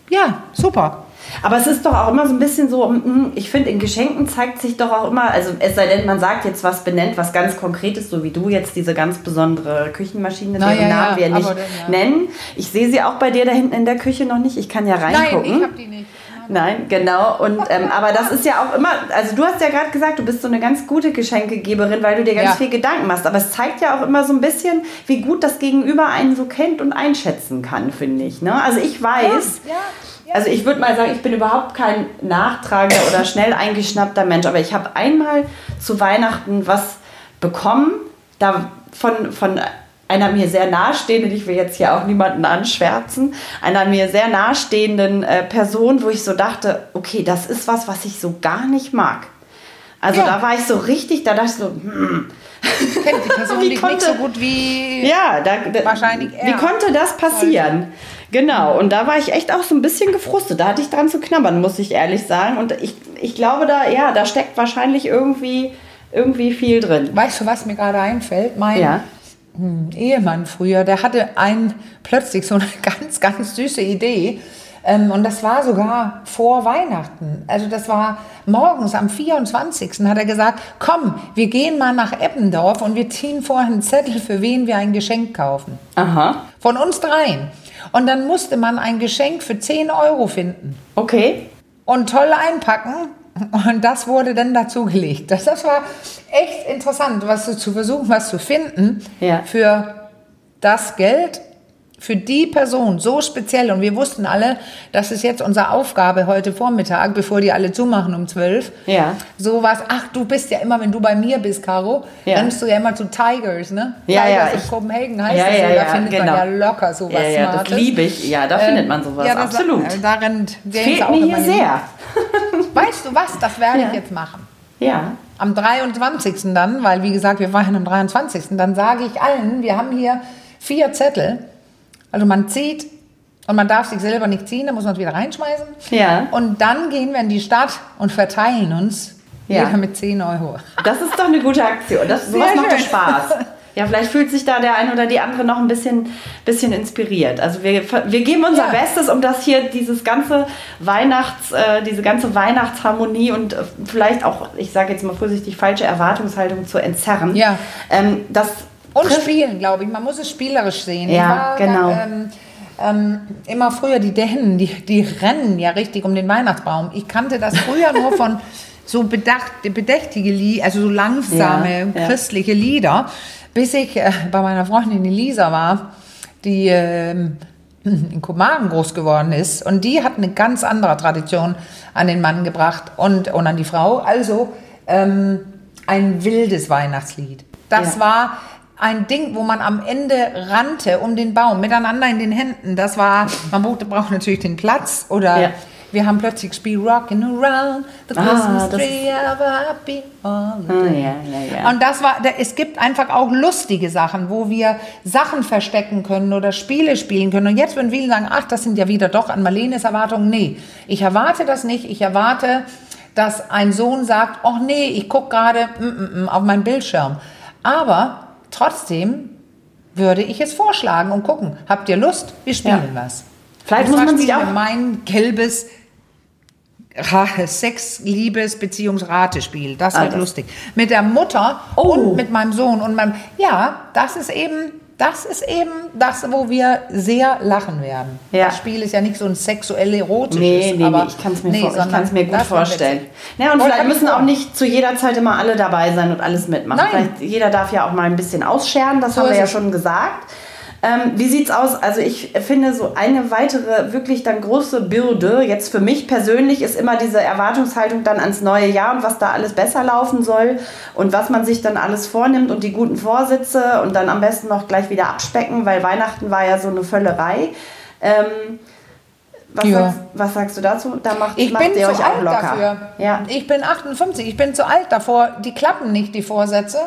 Ja, super. Aber es ist doch auch immer so ein bisschen so, mm, ich finde, in Geschenken zeigt sich doch auch immer, also es sei denn, man sagt jetzt was benennt, was ganz Konkretes, so wie du jetzt diese ganz besondere Küchenmaschine, Na, deren ja, Namen ja, wir nicht aber dann, ja. nennen. Ich sehe sie auch bei dir da hinten in der Küche noch nicht. Ich kann ja Nein, reingucken. ich habe die nicht. Nein, genau. Und ähm, aber das ist ja auch immer, also du hast ja gerade gesagt, du bist so eine ganz gute Geschenkegeberin, weil du dir ganz Ja. viel Gedanken machst. Aber es zeigt ja auch immer so ein bisschen, wie gut das Gegenüber einen so kennt und einschätzen kann, finde ich. Ne? Also ich weiß. Ja, ja. Also ich würde mal sagen, ich bin überhaupt kein nachtragender oder schnell eingeschnappter Mensch, aber ich habe einmal zu Weihnachten was bekommen, da von, von einer mir sehr nahestehenden, ich will jetzt hier auch niemanden anschwärzen, einer mir sehr nahestehenden äh, Person, wo ich so dachte, okay, das ist was, was ich so gar nicht mag. Also Ja. da war ich so richtig, da dachte ich so, hm, Kennt die Person Wie dich nicht so konnte- gut wie. ja, da, da, Wahrscheinlich Wie er. konnte das passieren? Genau, und da war ich echt auch so ein bisschen gefrustet. Da hatte ich dran zu knabbern, muss ich ehrlich sagen. Und ich, ich glaube, da, ja, da steckt wahrscheinlich irgendwie, irgendwie viel drin. Weißt du, was mir gerade einfällt? Mein Ja. hm, Ehemann früher, der hatte ein, plötzlich so eine ganz, ganz süße Idee. Ähm, und das war sogar vor Weihnachten. Also das war morgens am 24. hat er gesagt, komm, wir gehen mal nach Eppendorf und wir ziehen vorher einen Zettel, für wen wir ein Geschenk kaufen. Aha, Von uns dreien. Und dann musste man ein Geschenk für 10 Euro finden okay. und toll einpacken. Und das wurde dann dazugelegt. Das, das war echt interessant, was zu- versuchen, was zu finden Ja. für das Geld, für die Person, so speziell. Und wir wussten alle, das ist jetzt unsere Aufgabe heute Vormittag, bevor die alle zumachen um 12. Ja. So was, ach, du bist ja immer, wenn du bei mir bist, Caro, Ja. rennst du ja immer zu Tigers, ne? Ja, Tigers ja, in ich- Copenhagen heißt Ja, das ja, so, da ja, findet genau. man ja locker sowas Ja, ja, das liebe ich. Ja, da findet man sowas, ja, das, absolut. äh, Da rennt James Fehlt mir hier sehr. Weißt du was, das werde ich jetzt machen. Ja. Am 23. dann, weil wie gesagt, wir waren am 23. Dann sage ich allen, wir haben hier vier Zettel. Also man zieht und man darf sich selber nicht ziehen, da muss man es wieder reinschmeißen. Ja. Und dann gehen wir in die Stadt und verteilen uns Ja. jeder mit 10 Euro. Das ist doch eine gute Aktion. Das, sowas macht doch. Spaß. Ja, vielleicht fühlt sich da der eine oder die andere noch ein bisschen, bisschen inspiriert. Also wir, wir geben unser Ja. Bestes, um das hier, dieses ganze Weihnachts, äh, diese ganze Weihnachtsharmonie und äh, vielleicht auch, ich sage jetzt mal vorsichtig, falsche Erwartungshaltung zu entzerren. Ja. Ähm, das Und spielen, glaube ich. Man muss es spielerisch sehen. Ja, genau. Ähm, ähm, immer früher, die Dänen, die, die rennen ja richtig um den Weihnachtsbaum. Ich kannte das früher nur von so bedacht, bedächtige Lieder, also so langsame Ja, ja. christliche Lieder, bis ich äh, bei meiner Freundin Elisa war, die ähm, in Kopenhagen groß geworden ist. Und die hat eine ganz andere Tradition an den Mann gebracht und, und an die Frau. Also ähm, ein wildes Weihnachtslied. Das Ja. war ein Ding, wo man am Ende rannte um den Baum, miteinander in den Händen. Das war, man brauchte, braucht natürlich den Platz oder Ja. wir haben plötzlich gespielt Rockin' Around the Ah, Christmas das- Tree of a Happy Holiday. Ah, ja, ja. Und das war, es gibt einfach auch lustige Sachen, wo wir Sachen verstecken können oder Spiele spielen können. Und jetzt würden viele sagen, ach, das sind ja wieder doch an Marlenes Erwartungen. Nee, ich erwarte das nicht. Ich erwarte, dass ein Sohn sagt, ach nee, ich gucke gerade mm, mm, mm, auf meinen Bildschirm. Aber trotzdem würde ich es vorschlagen und gucken, habt ihr Lust? Wir spielen was. Vielleicht muss man sich auch- wir mein gelbes Sex, Liebes, Beziehungsratespiel. Das Ah, wird das- lustig. Mit der Mutter Oh. und mit meinem Sohn und meinem. Ja, das ist eben, das ist eben das, wo wir sehr lachen werden. Ja. Das Spiel ist ja nicht so ein sexuell erotisches. Nee, nee, aber nee, ich kann es mir, nee, vor, mir gut vorstellen. Ja, und Und vielleicht müssen auch nicht zu jeder Zeit immer alle dabei sein und alles mitmachen. Nein. Vielleicht jeder darf ja auch mal ein bisschen ausscheren, das So haben wir ja schon gesagt. Ähm, wie sieht's aus? Also ich finde so eine weitere wirklich dann große Bürde jetzt für mich persönlich ist immer diese Erwartungshaltung dann ans neue Jahr und was da alles besser laufen soll und was man sich dann alles vornimmt und die guten Vorsätze und dann am besten noch gleich wieder abspecken, weil Weihnachten war ja so eine Völlerei. Ähm, was, Ja. sagst, was sagst du dazu? Da macht, Ich macht bin ihr zu euch auch alt locker. dafür. Ja. Ich bin 58, ich bin zu alt davor. Die klappen nicht, die Vorsätze.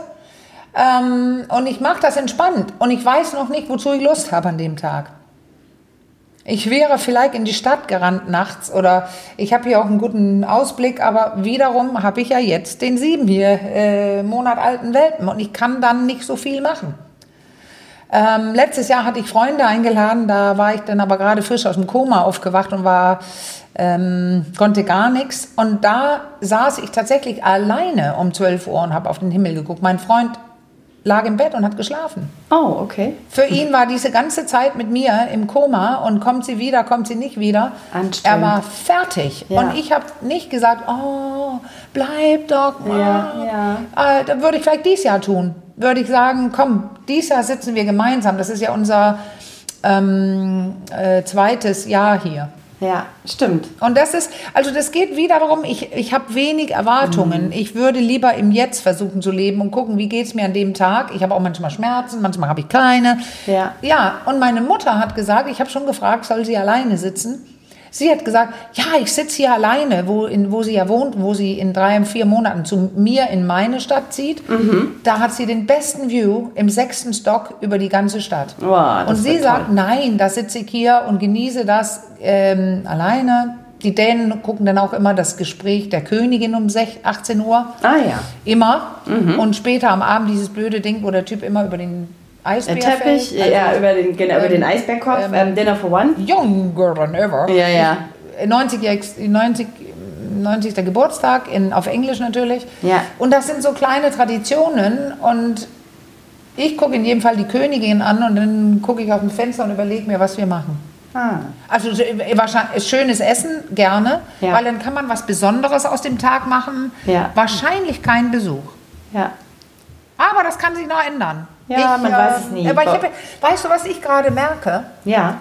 Ähm, und ich mache das entspannt. Und ich weiß noch nicht, wozu ich Lust habe an dem Tag. Ich wäre vielleicht in die Stadt gerannt nachts oder ich habe hier auch einen guten Ausblick, aber wiederum habe ich ja jetzt den sieben hier äh, Monat alten Welpen und ich kann dann nicht so viel machen. Ähm, letztes Jahr hatte ich Freunde eingeladen, da war ich dann aber gerade frisch aus dem Koma aufgewacht und war, ähm, konnte gar nichts. Und da saß ich tatsächlich alleine um 12 Uhr und habe auf den Himmel geguckt. Mein Freund lag im Bett und hat geschlafen. Oh, okay. Für ihn war diese ganze Zeit mit mir im Koma und kommt sie wieder, kommt sie nicht wieder. Anstrengend. Er war fertig. Ja. Und ich habe nicht gesagt, oh, bleib doch mal. Ja, Äh, da würde ich vielleicht dieses Jahr tun. Würde ich sagen, komm, dieses Jahr sitzen wir gemeinsam. Das ist ja unser ähm, äh, zweites Jahr hier. Ja, stimmt. Und das ist, also das geht wieder darum, ich, ich habe wenig Erwartungen. Mhm. Ich würde lieber im Jetzt versuchen zu leben und gucken, wie geht es mir an dem Tag. Ich habe auch manchmal Schmerzen, manchmal habe ich keine. Ja. Ja, und meine Mutter hat gesagt, ich habe schon gefragt, soll sie alleine sitzen? Sie hat gesagt, ja, ich sitze hier alleine, wo, in, wo sie ja wohnt, wo sie in drei, vier Monaten zu mir in meine Stadt zieht. Mhm. Da hat sie den besten View im sechsten Stock über die ganze Stadt. Wow, und sie sagt, toll. nein, da sitze ich hier und genieße das ähm, alleine. Die Dänen gucken dann auch immer das Gespräch der Königin um 16, 18 Uhr. Ah ja. Immer. Mhm. Und später am Abend dieses blöde Ding, wo der Typ immer über den Der Eisbär Teppich, fällt. Also, ja, über den, genau, über den Eisbergkopf, ähm, Dinner for One. Younger than ever. Ja, ja. 90, 90, 90. Geburtstag, in, auf Englisch natürlich. Ja. Und das sind so kleine Traditionen und ich gucke in jedem Fall die Königin an und dann gucke ich auf dem Fenster und überlege mir, was wir machen. Ah. Also so, äh, wahrscheinlich schönes Essen gerne, Ja. weil dann kann man was Besonderes aus dem Tag machen. Ja. Wahrscheinlich kein Besuch. Ja. Aber das kann sich noch ändern. Ja, man weiß es nie. Aber ich hab, weißt du, was ich gerade merke? Ja.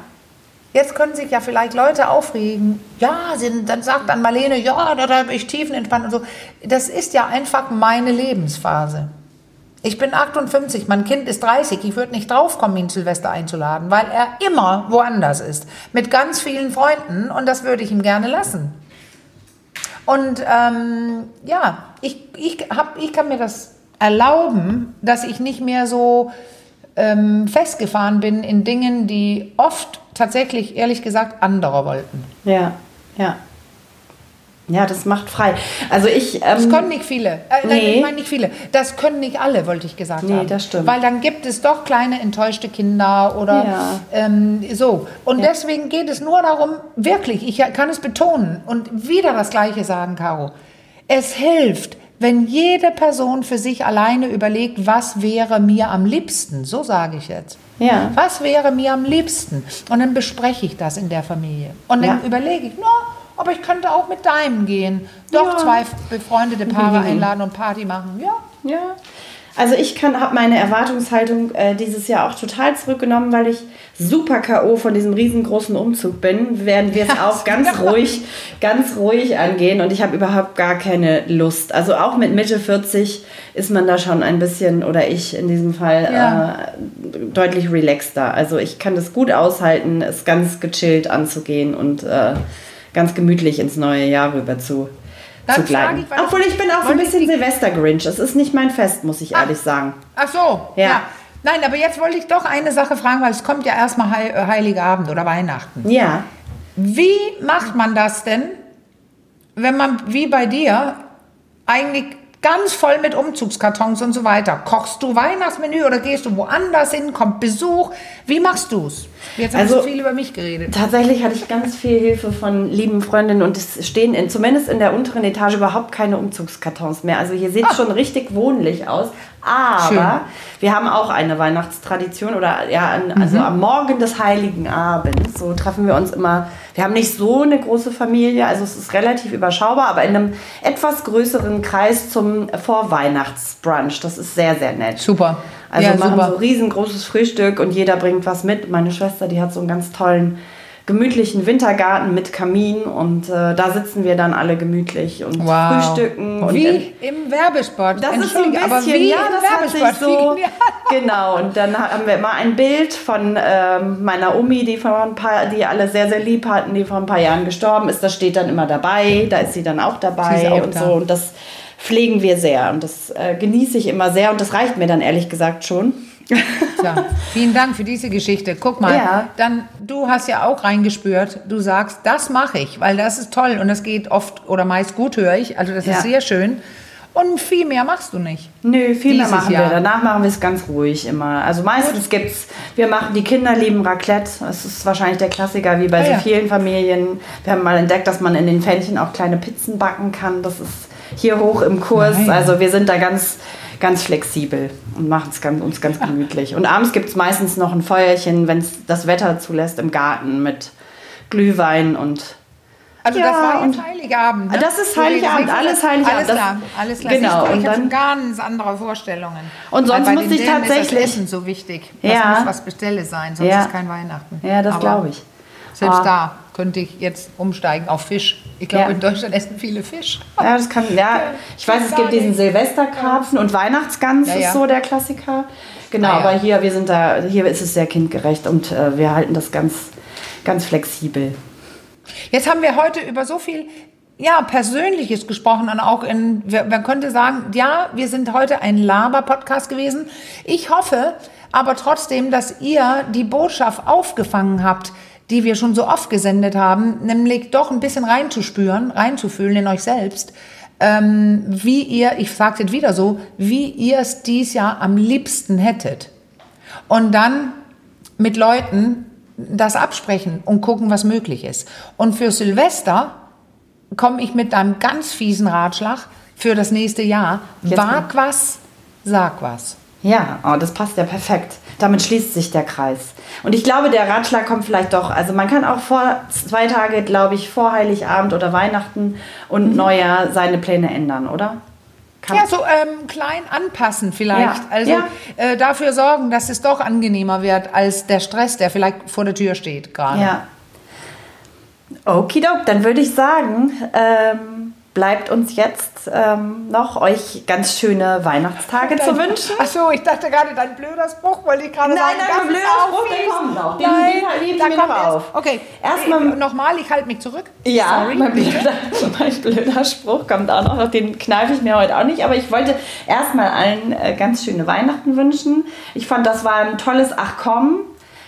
Jetzt können sich ja vielleicht Leute aufregen. Ja, sind, dann sagt dann Marlene, ja, da, da habe ich tiefenentspannt und so. Das ist ja einfach meine Lebensphase. Ich bin 58, mein Kind ist 30. Ich würde nicht draufkommen, ihn Silvester einzuladen, weil er immer woanders ist. Mit ganz vielen Freunden und das würde ich ihm gerne lassen. Und ähm, ja, ich, ich, hab, ich kann mir das erlauben, dass ich nicht mehr so ähm, festgefahren bin in Dingen, die oft tatsächlich, ehrlich gesagt, andere wollten. Ja. Ja. Ja, das macht frei. Also ich. Das Ähm, können nicht viele. Äh, Nein, Nee. ich meine nicht viele. Das können nicht alle, wollte ich gesagt Nee, haben. das stimmt. Weil dann gibt es doch kleine enttäuschte Kinder oder Ja. ähm, so. Und deswegen geht es nur darum, wirklich, ich kann es betonen und wieder das Gleiche sagen, Caro. Es hilft, wenn jede Person für sich alleine überlegt, was wäre mir am liebsten. So sage ich jetzt. Ja. Was wäre mir am liebsten? Und dann bespreche ich das in der Familie. Und dann Ja. überlege ich, na, aber ich könnte auch mit deinem gehen. Doch Ja. zwei befreundete Paare einladen und Party machen. Ja. Ja. Also ich habe meine Erwartungshaltung äh, dieses Jahr auch total zurückgenommen, weil ich super K.O. von diesem riesengroßen Umzug bin, werden wir es Ja, auch ganz ruhig, ganz ruhig angehen und ich habe überhaupt gar keine Lust. Also auch mit Mitte 40 ist man da schon ein bisschen, oder ich in diesem Fall, Ja. äh, deutlich relaxter. Also ich kann das gut aushalten, es ganz gechillt anzugehen und äh, ganz gemütlich ins neue Jahr rüber zu, zu gleiten. ich, Obwohl ich bin auch so ein bisschen Silvester-Grinch. Es ist nicht mein Fest, muss ich Ah. ehrlich sagen. Ach so. Ja. Nein, aber jetzt wollte ich doch eine Sache fragen, weil es kommt ja erstmal Heil, äh, Heilige Abend oder Weihnachten. Ja. Wie macht man das denn, wenn man wie bei dir eigentlich ganz voll mit Umzugskartons und so weiter? Kochst du Weihnachtsmenü oder gehst du woanders hin? Kommt Besuch? Wie machst du's? Jetzt haben Also- wir so viel über mich geredet. Tatsächlich hatte ich ganz viel Hilfe von lieben Freundinnen und es stehen in, zumindest in der unteren Etage überhaupt keine Umzugskartons mehr. Also hier sieht es schon richtig wohnlich aus. Aber Schön. Wir haben auch eine Weihnachtstradition oder ja, an, also am Morgen des Heiligen Abends. So treffen wir uns immer. Wir haben nicht so eine große Familie, also es ist relativ überschaubar, aber in einem etwas größeren Kreis zum Vorweihnachtsbrunch. Das ist sehr, sehr nett. Super. Also ja, machen super. so riesengroßes Frühstück und jeder bringt was mit. Meine Schwester, die hat so einen ganz tollen, gemütlichen Wintergarten mit Kamin und äh, da sitzen wir dann alle gemütlich und Wow. frühstücken. Und wie in- im Werbespot. das ist so ein bisschen, aber wie ja, im das hat sich Werbespot. so, genau. Und dann haben wir immer ein Bild von ähm, meiner Omi, die vor ein paar, die alle sehr, sehr lieb hatten, die vor ein paar Jahren gestorben ist. Das steht dann immer dabei. Da ist sie dann auch dabei auch und da. so. Und das pflegen wir sehr und das äh, genieße ich immer sehr und das reicht mir dann ehrlich gesagt schon. Ja, vielen Dank für diese Geschichte. Guck mal, Ja. dann du hast ja auch reingespürt. Du sagst, das mache ich, weil das ist toll und das geht oft oder meist gut, höre ich. Also das Ja. ist sehr schön. Und viel mehr machst du nicht. Nö, viel mehr machen Jahr. wir. Danach machen wir es ganz ruhig immer. Also meistens gibt's, wir machen, die Kinder lieben Raclette. Das ist wahrscheinlich der Klassiker, wie bei Ah, so ja. vielen Familien. Wir haben mal entdeckt, dass man in den Pfännchen auch kleine Pizzen backen kann. Das ist hier hoch im Kurs. Nein. Also wir sind da ganz, ganz flexibel und machen es ganz, uns ganz gemütlich. Und abends gibt es meistens noch ein Feuerchen, wenn es das Wetter zulässt, im Garten mit Glühwein und Also Ja, das war jetzt Heiligabend. Ne? Das ist Heiligabend, das alles Heiligabend. Alles Das- klar, alles klar. genau, und ich habe ganz andere Vorstellungen. Und sonst Weil bei den ich Dänen Ist tatsächlich- das Essen so wichtig. Das Ja. muss was Bestelle sein, sonst Ja. ist kein Weihnachten. Ja, das glaube ich. Selbst Ah. da könnte ich jetzt umsteigen auf Fisch. Ich glaube, Ja. in Deutschland essen viele Fisch. Ja, das kann, ja. Ich weiß, es gibt diesen Silvesterkarpfen und Weihnachtsgans Ja, ja. ist so der Klassiker. Genau, Ah, aber hier, wir sind da, hier ist es sehr kindgerecht und äh, wir halten das ganz, ganz flexibel. Jetzt haben wir heute über so viel ja, Persönliches gesprochen und auch in, man könnte sagen, ja, wir sind heute ein Laber-Podcast gewesen. Ich hoffe aber trotzdem, dass ihr die Botschaft aufgefangen habt, die wir schon so oft gesendet haben, nämlich doch ein bisschen reinzuspüren, reinzufühlen in euch selbst, ähm, wie ihr, ich sage jetzt wieder so, wie ihr es dies Jahr am liebsten hättet. Und dann mit Leuten das absprechen und gucken, was möglich ist. Und für Silvester komme ich mit einem ganz fiesen Ratschlag für das nächste Jahr. Jetzt Wag was, sag was. Ja, oh, das passt ja perfekt. Damit schließt sich der Kreis. Und ich glaube, der Ratschlag kommt vielleicht doch. Also man kann auch vor zwei Tage, glaube ich, vor Heiligabend oder Weihnachten und Neujahr seine Pläne ändern, oder? Kann, Ja, so ähm, klein anpassen vielleicht. Ja, Also ja. Äh, dafür sorgen, dass es doch angenehmer wird als der Stress, der vielleicht vor der Tür steht gerade. Ja. Okidok, dann würde ich sagen, ähm, bleibt uns jetzt ähm, noch euch ganz schöne Weihnachtstage zu wünschen. Ach so, ich dachte gerade, dein blöder Spruch wollte ich gerade Nein, sagen. nein, blöder Spruch, der kommt noch. Den- Nein, den ich da kommt noch erst- auf. Okay, Erstmal- Äh, nochmal, ich halte mich zurück. Ja, Sorry. mein blöder, mein blöder Spruch kommt auch noch. Den kneife ich mir heute auch nicht. Aber ich wollte erstmal allen äh, ganz schöne Weihnachten wünschen. Ich fand, das war ein tolles Ach komm.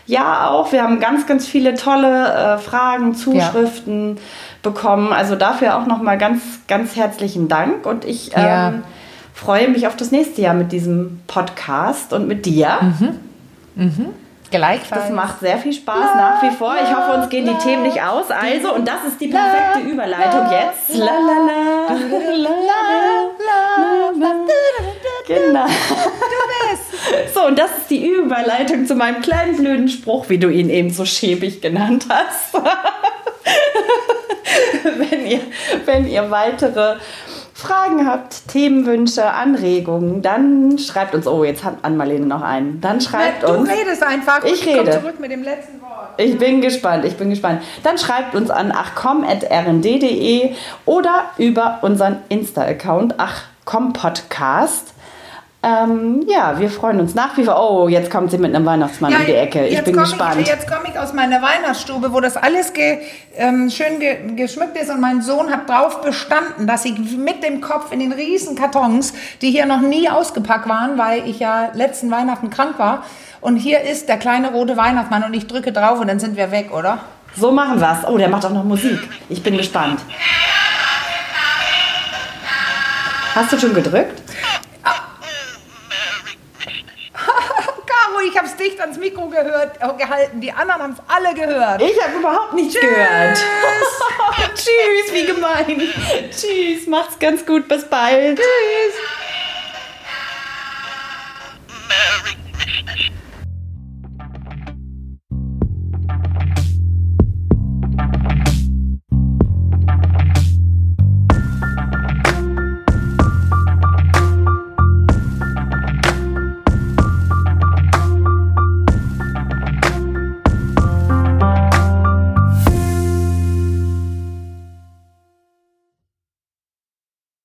Ja, auch. Wir haben ganz, ganz viele tolle äh, Fragen, Zuschriften bekommen. Also dafür auch nochmal ganz, ganz herzlichen Dank. Und ich ähm, Ja. freue mich auf das nächste Jahr mit diesem Podcast und mit dir. Gleichfalls. Das macht sehr viel Spaß nach wie vor. Ich hoffe, uns gehen die Themen nicht aus. Also, und das ist die perfekte Überleitung jetzt. La, la, la, la, la, la, Genau. So, und das ist die Überleitung zu meinem kleinen blöden Spruch, wie du ihn eben so schäbig genannt hast. wenn, ihr, wenn ihr weitere Fragen habt, Themenwünsche, Anregungen, dann schreibt uns. Oh, jetzt hat Ann-Marlene noch einen. Dann schreibt du uns. redest einfach. Ich und komm rede. zurück mit dem letzten Wort. Ich bin gespannt, ich bin gespannt. Dann schreibt uns an achcom.rnd.de oder über unseren Insta-Account achcompodcast. Ähm, ja, wir freuen uns nach wie vor. Oh, jetzt kommt sie mit einem Weihnachtsmann um die Ecke. Ich jetzt bin gespannt. Ich, jetzt komme ich aus meiner Weihnachtsstube, wo das alles ge, ähm, schön ge, geschmückt ist und mein Sohn hat drauf bestanden, dass ich mit dem Kopf in den riesen Kartons, die hier noch nie ausgepackt waren, weil ich ja letzten Weihnachten krank war. Und hier ist der kleine rote Weihnachtsmann und ich drücke drauf und dann sind wir weg, oder? so machen wir's. Oh, der macht auch noch Musik. Ich bin gespannt. Hast du schon gedrückt? ich habe es dicht ans Mikro gehört, äh, gehalten. Die anderen haben es alle gehört. Ich habe überhaupt nichts Tschüss. gehört. Tschüss, wie gemein. Tschüss, macht's ganz gut. Bis bald. Tschüss. Merry